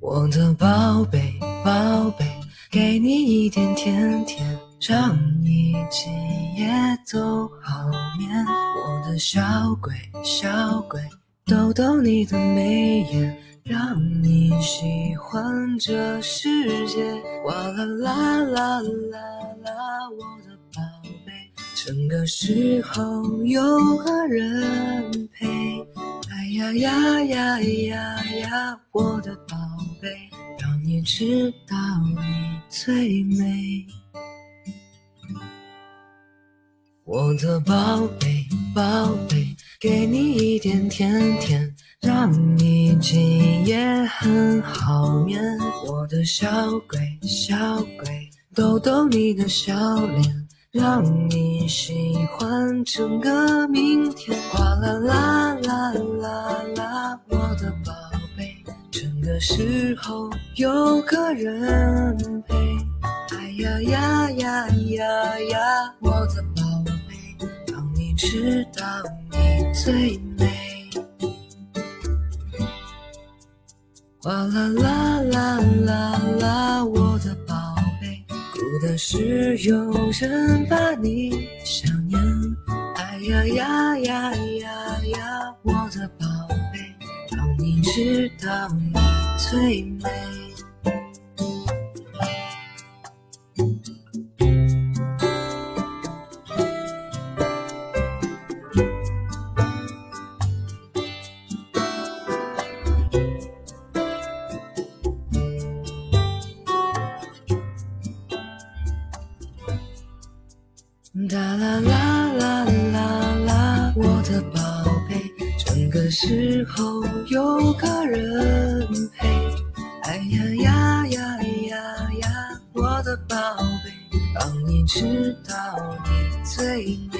我的宝贝，宝贝，给你一点甜甜，让你今夜都好眠。我的小鬼，小鬼，逗逗你的眉眼，让你喜欢这世界。哇啦啦啦啦啦，我的宝贝，整个时候有个人陪。呀呀呀呀呀，我的宝贝，让你知道你最美。我的宝贝，宝贝，给你一点甜甜，让你今夜很好眠。我的小鬼，小鬼，逗逗你的笑脸，让你心喜欢整个明天。哗啦啦啦啦啦，我的宝贝，整个时候有个人陪。哎呀呀呀呀呀，我的宝贝，让你知道你最美。哗啦啦啦啦啦，我，可是有人把你想念。哎呀呀呀呀呀，我的宝贝，让你知道你最美。哒啦啦啦啦啦，我的宝贝，整个时候有个人陪。哎呀呀呀呀呀，我的宝贝，让你知道你最美，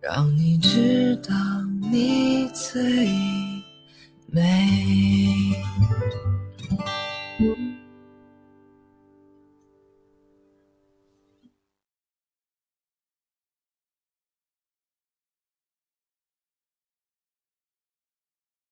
让你知道你最美。